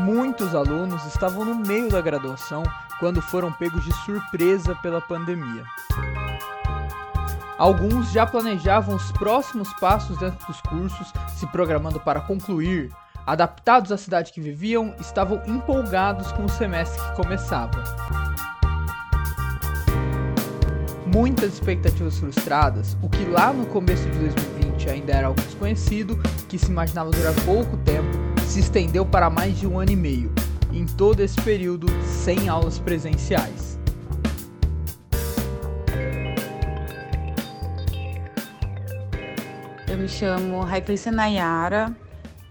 Muitos alunos estavam no meio da graduação quando foram pegos de surpresa pela pandemia. Alguns já planejavam os próximos passos dentro dos cursos, se programando para concluir. Adaptados à cidade que viviam, estavam empolgados com o semestre que começava. Muitas expectativas frustradas, o que lá no começo de 2020 ainda era algo desconhecido, que se imaginava durar pouco tempo, se estendeu para mais de um ano e meio, em todo esse período sem aulas presenciais. Eu me chamo Raiclice Nayara,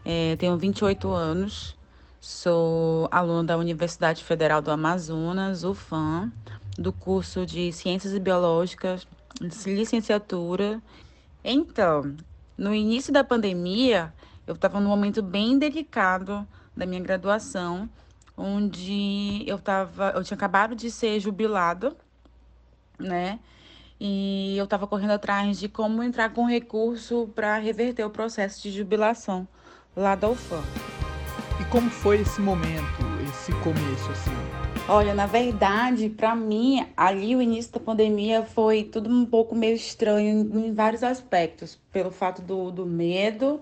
é, tenho 28 anos, sou aluna da Universidade Federal do Amazonas, UFAM, do curso de Ciências Biológicas, licenciatura. Então, no início da pandemia, eu estava num momento bem delicado da minha graduação, onde eu tava, eu tinha acabado de ser jubilada, né? e eu estava correndo atrás de como entrar com recurso para reverter o processo de jubilação lá da UFAM. E como foi esse momento, esse começo assim? Olha, na verdade, para mim, ali o início da pandemia foi tudo um pouco meio estranho em, vários aspectos, pelo fato do, do medo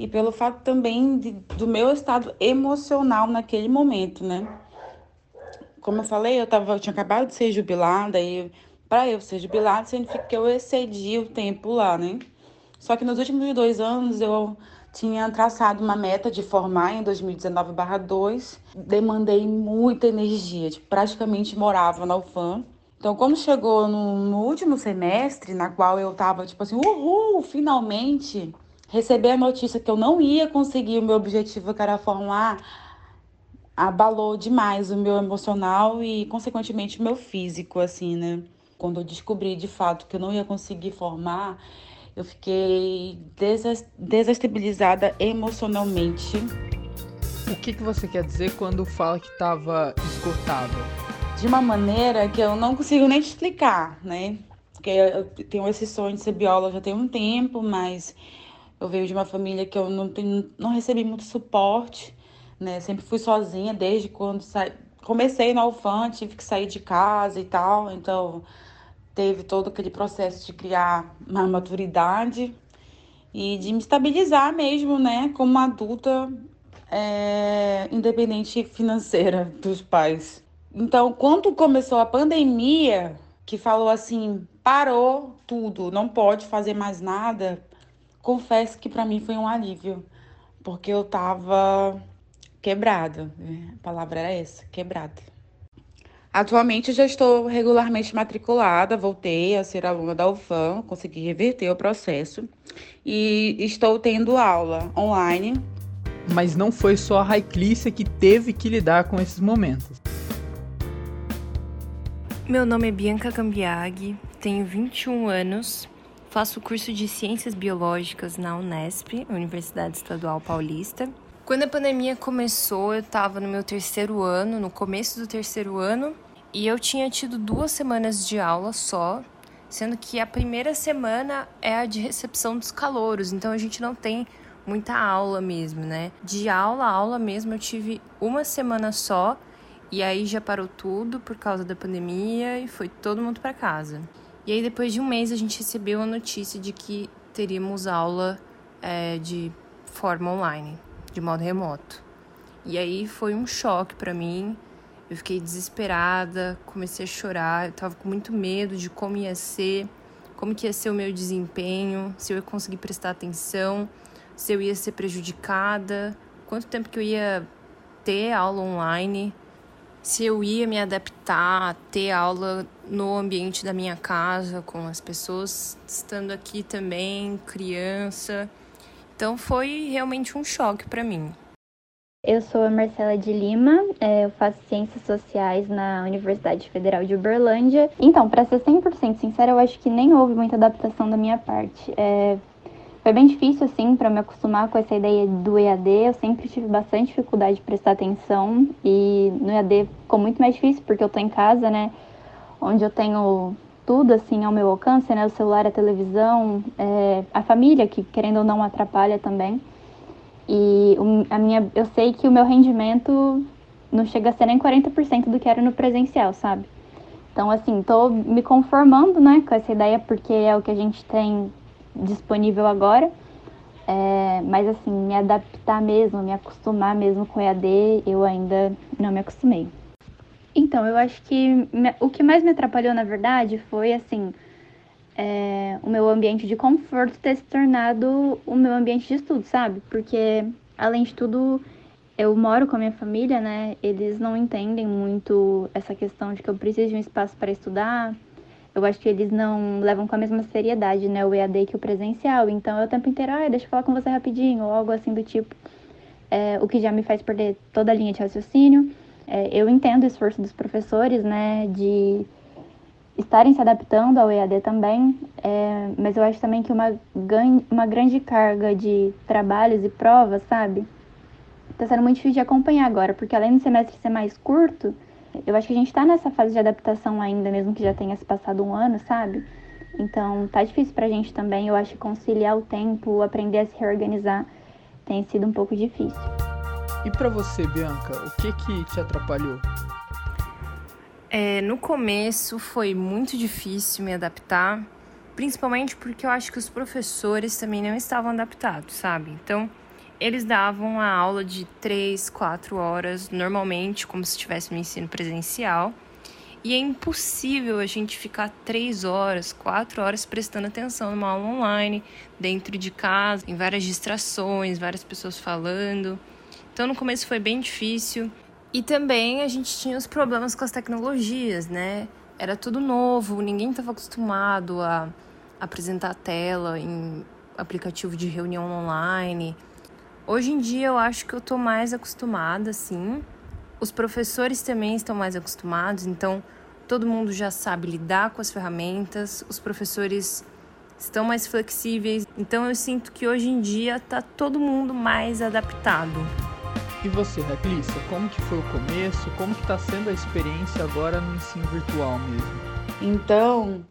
e pelo fato também de, do meu estado emocional naquele momento, né? Como eu falei, eu, tava, eu tinha acabado de ser jubilada e para eu ser jubilado significa que eu excedi o tempo lá, né? Só que nos últimos dois anos eu tinha traçado uma meta de formar em 2019/2, demandei muita energia, tipo, praticamente morava na UFAM. Então, quando chegou no, no último semestre, na qual eu tava tipo assim, uhul, finalmente receber a notícia que eu não ia conseguir o meu objetivo, que era formar, abalou demais o meu emocional e, consequentemente, o meu físico, assim, né? quando eu descobri de fato que eu não ia conseguir formar, eu fiquei desestabilizada emocionalmente. O que, que você quer dizer quando fala que estava esgotada? De uma maneira que eu não consigo nem explicar, né? Porque eu tenho esse sonho de ser bióloga já tem um tempo, mas eu venho de uma família que eu não, tenho, não recebi muito suporte, né? Sempre fui sozinha desde quando sa... comecei na UFAM, tive que sair de casa e tal, então teve todo aquele processo de criar uma maturidade e de me estabilizar mesmo, né, como uma adulta é, independente financeira dos pais. Então, quando começou a pandemia, que falou assim, parou tudo, não pode fazer mais nada, confesso que para mim foi um alívio, porque eu tava quebrada. Né? A palavra era essa, quebrada. Atualmente já estou regularmente matriculada, voltei a ser aluna da UFAM, consegui reverter o processo e estou tendo aula online. Mas não foi só a Raiclícia que teve que lidar com esses momentos. Meu nome é Bianca Cambiaghi, tenho 21 anos, faço curso de Ciências Biológicas na Unesp, Universidade Estadual Paulista. Quando a pandemia começou, eu estava no meu terceiro ano, no começo do terceiro ano, e eu tinha tido duas semanas de aula só, sendo que a primeira semana é a de recepção dos calouros, então a gente não tem muita aula mesmo, né? De aula a aula mesmo eu tive uma semana só, e aí já parou tudo por causa da pandemia e foi todo mundo para casa. E aí depois de um mês a gente recebeu a notícia de que teríamos aula é, de forma online de modo remoto. E aí foi um choque para mim. Eu fiquei desesperada, comecei a chorar, eu tava com muito medo de como ia ser, como que ia ser o meu desempenho, se eu ia conseguir prestar atenção, se eu ia ser prejudicada, quanto tempo que eu ia ter aula online, se eu ia me adaptar a ter aula no ambiente da minha casa, com as pessoas estando aqui também, criança. Então foi realmente um choque para mim. Eu sou a Marcela de Lima, é, eu faço Ciências Sociais na Universidade Federal de Uberlândia. Então, para ser 100% sincera, eu acho que nem houve muita adaptação da minha parte. É, foi bem difícil, assim, para me acostumar com essa ideia do EAD. Eu sempre tive bastante dificuldade de prestar atenção e no EAD ficou muito mais difícil porque eu tô em casa, né, onde eu tenho tudo assim ao meu alcance, né? O celular, a televisão, é, a família, que querendo ou não atrapalha também. E a minha, eu sei que o meu rendimento não chega a ser nem 40% do que era no presencial, sabe? Então, assim, tô me conformando, né, com essa ideia, porque é o que a gente tem disponível agora. É, mas, assim, me adaptar mesmo, me acostumar mesmo com EAD, eu ainda não me acostumei. Então, eu acho que me, o que mais me atrapalhou, na verdade, foi, assim, é, o meu ambiente de conforto ter se tornado o meu ambiente de estudo, sabe? Porque, além de tudo, eu moro com a minha família, né? Eles não entendem muito essa questão de que eu preciso de um espaço para estudar. Eu acho que eles não levam com a mesma seriedade, né? O EAD que o presencial. Então, eu o tempo inteiro, ah, deixa eu falar com você rapidinho, ou algo assim do tipo. É, o que já me faz perder toda a linha de raciocínio. É, eu entendo o esforço dos professores, né? De estarem se adaptando ao EAD também, é, mas eu acho também que uma, uma grande carga de trabalhos e provas, sabe? tá sendo muito difícil de acompanhar agora, porque além do semestre ser mais curto, eu acho que a gente tá nessa fase de adaptação ainda, mesmo que já tenha se passado um ano, sabe? Então tá difícil pra gente também, eu acho que conciliar o tempo, aprender a se reorganizar, tem sido um pouco difícil. E para você, Bianca, o que que te atrapalhou? É, no começo foi muito difícil me adaptar, principalmente porque eu acho que os professores também não estavam adaptados, sabe? Então, eles davam a aula de 3, 4 horas, normalmente, como se estivesse no ensino presencial. E é impossível a gente ficar 3 horas, 4 horas prestando atenção numa aula online, dentro de casa, em várias distrações, várias pessoas falando. Então, no começo foi bem difícil. E também a gente tinha os problemas com as tecnologias, né? Era tudo novo, ninguém estava acostumado a apresentar a tela em aplicativo de reunião online. Hoje em dia eu acho que eu tô mais acostumada, sim. Os professores também estão mais acostumados, então todo mundo já sabe lidar com as ferramentas, os professores estão mais flexíveis. Então eu sinto que hoje em dia tá todo mundo mais adaptado. E você, Raglissa, como que foi o começo? Como que tá sendo a experiência agora no ensino virtual mesmo? Então,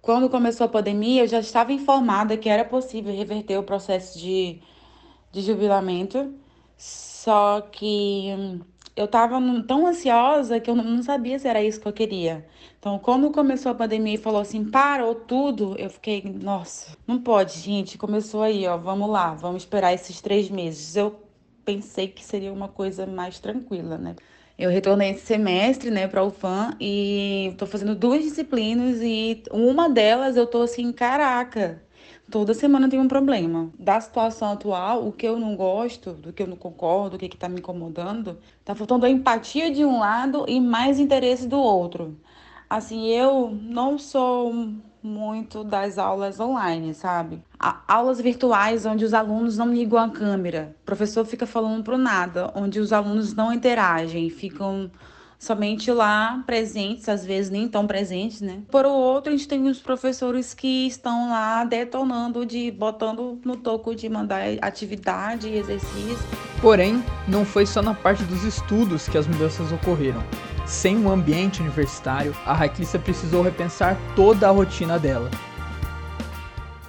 quando começou a pandemia, eu já estava informada que era possível reverter o processo de de jubilamento, só que eu tava tão ansiosa que eu não sabia se era isso que eu queria. Então, quando começou a pandemia e falou assim, parou tudo, eu fiquei, nossa, não pode, gente. Começou aí, ó, vamos lá, vamos esperar esses três meses. Eu pensei que seria uma coisa mais tranquila, né? Eu retornei esse semestre, né, para o FAM e tô fazendo duas disciplinas e uma delas eu tô assim, caraca, Toda semana tem um problema. Da situação atual, o que eu não gosto, do que eu não concordo, o que está me incomodando, tá faltando a empatia de um lado e mais interesse do outro. Assim, eu não sou muito das aulas online, sabe? aulas virtuais onde os alunos não ligam a câmera, o professor fica falando pro nada, onde os alunos não interagem, ficam somente lá presentes, às vezes nem tão presentes, né? Por outro, a gente tem os professores que estão lá detonando, de botando no toco de mandar atividade e exercício. Porém, não foi só na parte dos estudos que as mudanças ocorreram. Sem um ambiente universitário, a Raiclissa precisou repensar toda a rotina dela.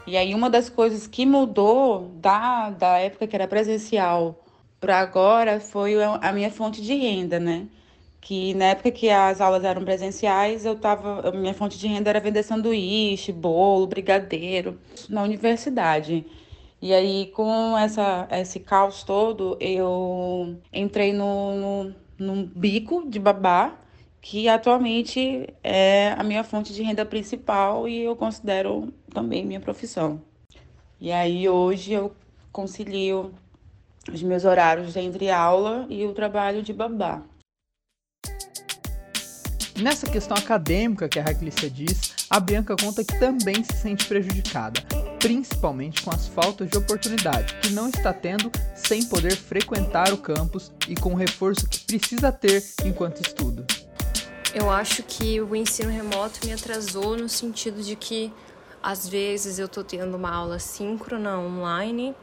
E aí uma das coisas que mudou da, da época que era presencial para agora foi a minha fonte de renda, né? Que na época que as aulas eram presenciais, eu tava, minha fonte de renda era vender sanduíche, bolo, brigadeiro na universidade. E aí, com essa, esse caos todo, eu entrei no, no, num bico de babá, que atualmente é a minha fonte de renda principal e eu considero também minha profissão. E aí, hoje, eu concilio os meus horários entre aula e o trabalho de babá. Nessa questão acadêmica que a Raquelicia diz, a Bianca conta que também se sente prejudicada, principalmente com as faltas de oportunidade que não está tendo sem poder frequentar o campus e com o reforço que precisa ter enquanto estuda. Eu acho que o ensino remoto me atrasou no sentido de que às vezes eu tô tendo uma aula síncrona online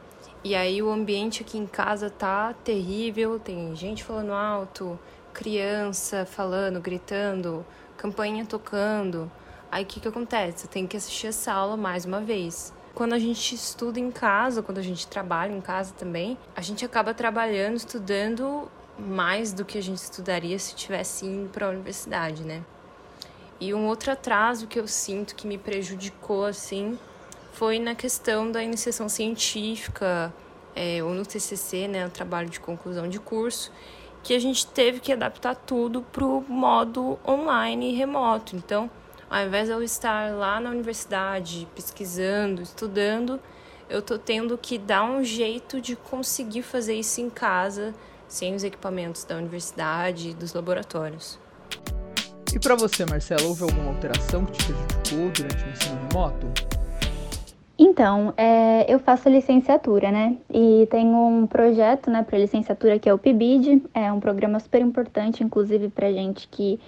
e aí o ambiente aqui em casa tá terrível, tem gente falando alto, criança falando, gritando, campainha tocando. Aí o que, que acontece? Tenho que assistir essa aula mais uma vez. Quando a gente estuda em casa, quando a gente trabalha em casa também, a gente acaba trabalhando, estudando mais do que a gente estudaria se tivesse indo para a universidade, né? E um outro atraso que eu sinto que me prejudicou assim foi na questão da iniciação científica, é, ou no TCC, né, o trabalho de conclusão de curso, que a gente teve que adaptar tudo para o modo online e remoto. Então, ao invés de eu estar lá na universidade pesquisando, estudando, eu tô tendo que dar um jeito de conseguir fazer isso em casa, sem os equipamentos da universidade e dos laboratórios. E para você, Marcela, houve alguma alteração que te prejudicou durante o ensino remoto? Então, é, eu faço licenciatura, né? E tenho um projeto, né, para licenciatura que é o PIBID. É um programa super importante, inclusive para gente que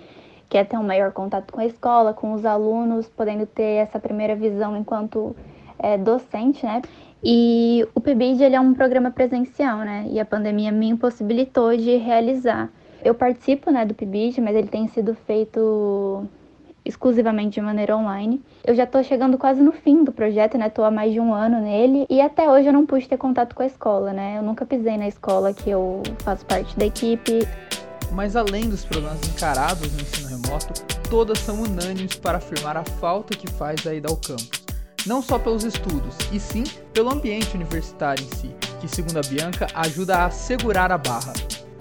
quer ter um maior contato com a escola, com os alunos, podendo ter essa primeira visão enquanto é, docente, né? E o PIBID ele é um programa presencial, né? E a pandemia me impossibilitou de realizar. Eu participo, né, do PIBID, mas ele tem sido feito exclusivamente de maneira online. Eu já estou chegando quase no fim do projeto, né? Tô há mais de um ano nele e até hoje eu não pude ter contato com a escola, né? Eu nunca pisei na escola que eu faço parte da equipe. Mas além dos problemas encarados no ensino remoto, todas são unânimes para afirmar a falta que faz a ida ao campus. Não só pelos estudos, e sim pelo ambiente universitário em si, que, segundo a Bianca, ajuda a segurar a barra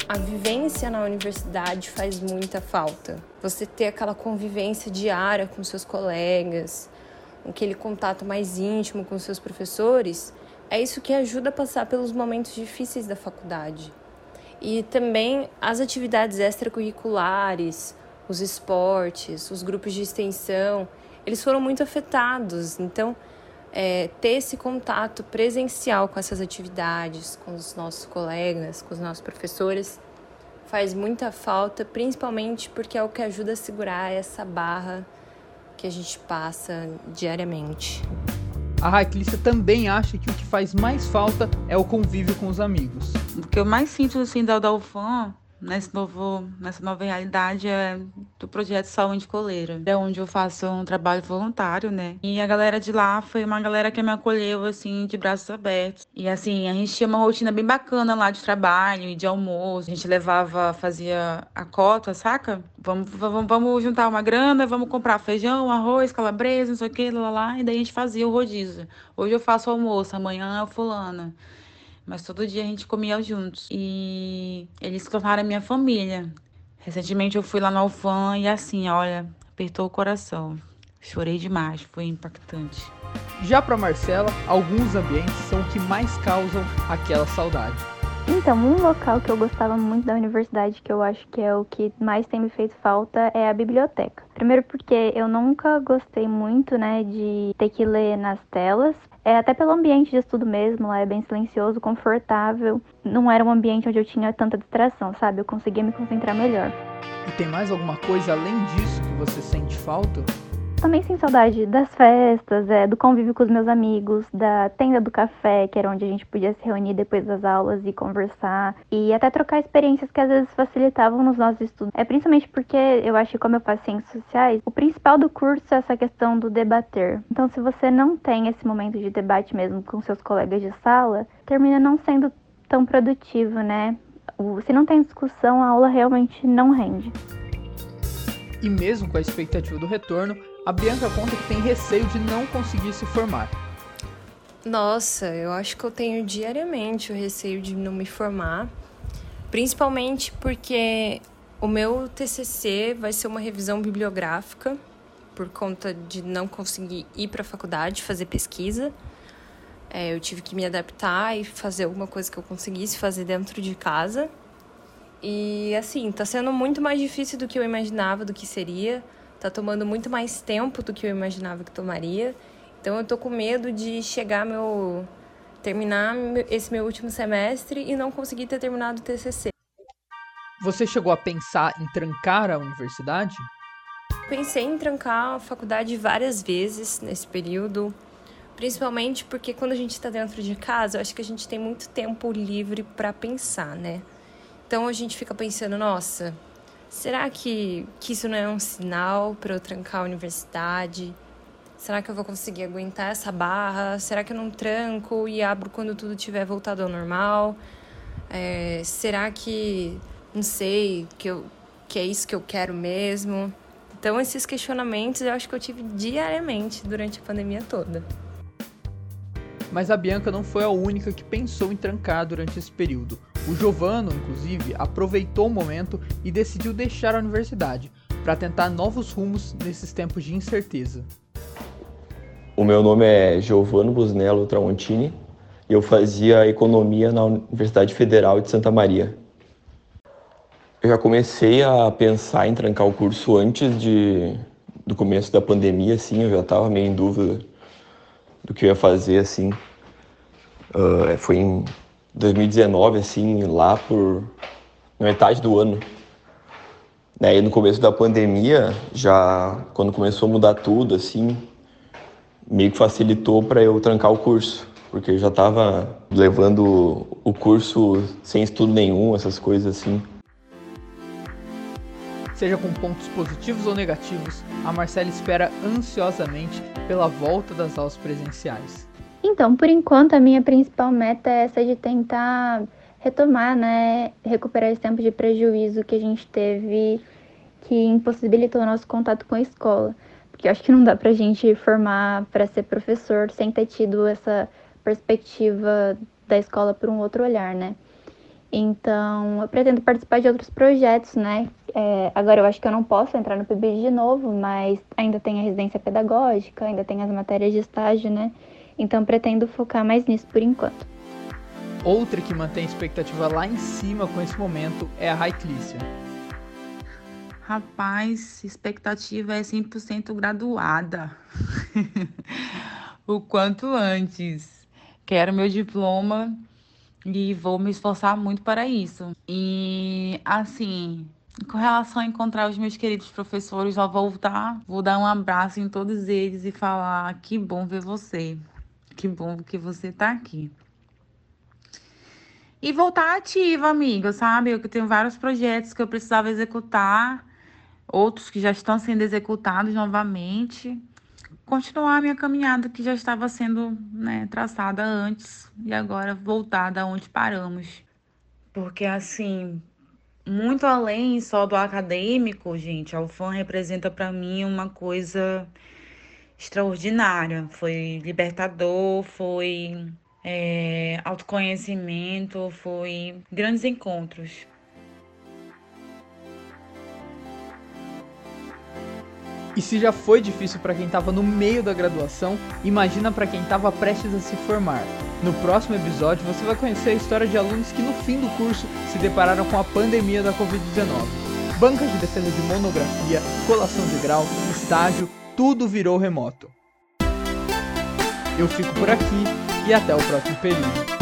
a vivência na universidade faz muita falta. Você ter aquela convivência diária com seus colegas, aquele contato mais íntimo com seus professores, é isso que ajuda a passar pelos momentos difíceis da faculdade. E também as atividades extracurriculares, os esportes, os grupos de extensão, eles foram muito afetados. Então, é, ter esse contato presencial com essas atividades, com os nossos colegas, com os nossos professores, faz muita falta, principalmente porque é o que ajuda a segurar essa barra que a gente passa diariamente. A Raiclícia também acha que o que faz mais falta é o convívio com os amigos. O que eu mais sinto assim da, da UFAM nesse novo, nessa nova realidade é do projeto Saúde Coleira, é onde eu faço um trabalho voluntário, né? E a galera de lá foi uma galera que me acolheu, assim, de braços abertos. E, assim, a gente tinha uma rotina bem bacana lá de trabalho e de almoço. A gente levava, fazia a cota, saca? Vamos, vamos, vamos juntar uma grana, vamos comprar feijão, arroz, calabresa, não sei o que, lá, lá. E daí a gente fazia o rodízio. Hoje eu faço almoço, amanhã é fulana mas todo dia a gente comia juntos. E eles se tornaram minha família. Recentemente eu fui lá no Alfã e assim, olha, apertou o coração. Chorei demais, foi impactante. Já para Marcela, alguns ambientes são o que mais causam aquela saudade. Então, um local que eu gostava muito da universidade, que eu acho que é o que mais tem me feito falta, é a biblioteca. Primeiro porque eu nunca gostei muito, né, de ter que ler nas telas. É, até pelo ambiente de estudo mesmo, lá é bem silencioso, confortável. Não era um ambiente onde eu tinha tanta distração, sabe? Eu conseguia me concentrar melhor. E tem mais alguma coisa além disso que você sente falta? Também sem saudade das festas, é, do convívio com os meus amigos, da tenda do café, que era onde a gente podia se reunir depois das aulas e conversar, e até trocar experiências que às vezes facilitavam nos nossos estudos. É principalmente porque eu acho que, como eu faço ciências sociais, o principal do curso é essa questão do debater. Então, se você não tem esse momento de debate mesmo com seus colegas de sala, termina não sendo tão produtivo, né? Se não tem discussão, a aula realmente não rende. E mesmo com a expectativa do retorno, a Bianca conta que tem receio de não conseguir se formar. Nossa, eu acho que eu tenho diariamente o receio de não me formar, principalmente porque o meu TCC vai ser uma revisão bibliográfica por conta de não conseguir ir para a faculdade fazer pesquisa. É, eu tive que me adaptar e fazer alguma coisa que eu conseguisse fazer dentro de casa. E assim, tá sendo muito mais difícil do que eu imaginava do que seria tá tomando muito mais tempo do que eu imaginava que tomaria. Então eu tô com medo de chegar meu terminar esse meu último semestre e não conseguir ter terminado o TCC. Você chegou a pensar em trancar a universidade? Pensei em trancar a faculdade várias vezes nesse período, principalmente porque quando a gente está dentro de casa, eu acho que a gente tem muito tempo livre para pensar, né? Então a gente fica pensando, nossa, Será que, que isso não é um sinal para eu trancar a universidade? Será que eu vou conseguir aguentar essa barra? Será que eu não tranco e abro quando tudo tiver voltado ao normal? É, será que, não sei, que, eu, que é isso que eu quero mesmo? Então, esses questionamentos eu acho que eu tive diariamente durante a pandemia toda. Mas a Bianca não foi a única que pensou em trancar durante esse período. O Giovano, inclusive, aproveitou o momento e decidiu deixar a universidade para tentar novos rumos nesses tempos de incerteza. O meu nome é Giovano Busnello Tramontini e eu fazia economia na Universidade Federal de Santa Maria. Eu já comecei a pensar em trancar o curso antes de, do começo da pandemia, assim, eu já estava meio em dúvida do que eu ia fazer, assim. Uh, foi em 2019, assim, lá por metade do ano. Daí no começo da pandemia, já quando começou a mudar tudo, assim, meio que facilitou para eu trancar o curso, porque eu já estava levando o curso sem estudo nenhum, essas coisas assim. Seja com pontos positivos ou negativos, a Marcela espera ansiosamente pela volta das aulas presenciais. Então, por enquanto, a minha principal meta é essa de tentar retomar, né, recuperar esse tempo de prejuízo que a gente teve que impossibilitou o nosso contato com a escola. Porque eu acho que não dá pra gente formar para ser professor sem ter tido essa perspectiva da escola por um outro olhar, né? Então, eu pretendo participar de outros projetos, né? É, agora eu acho que eu não posso entrar no PIB de novo, mas ainda tem a residência pedagógica, ainda tem as matérias de estágio, né? Então pretendo focar mais nisso por enquanto. Outra que mantém a expectativa lá em cima com esse momento é a Raiclícia. Rapaz, expectativa é 100% graduada. o quanto antes. Quero meu diploma e vou me esforçar muito para isso. E assim, com relação a encontrar os meus queridos professores, ao voltar, vou dar um abraço em todos eles e falar: que bom ver você. Que bom que você tá aqui. E voltar ativa, amiga, sabe? Eu tenho vários projetos que eu precisava executar, outros que já estão sendo executados novamente. Continuar a minha caminhada que já estava sendo né, traçada antes e agora voltar da onde paramos. Porque, assim, muito além só do acadêmico, gente, a UFAM representa para mim uma coisa extraordinária. Foi libertador, foi é, autoconhecimento, foi grandes encontros. E se já foi difícil para quem estava no meio da graduação, imagina para quem estava prestes a se formar. No próximo episódio você vai conhecer a história de alunos que no fim do curso se depararam com a pandemia da Covid-19. Bancas de defesa de monografia, colação de grau, estágio, tudo virou remoto. Eu fico por aqui e até o próximo período.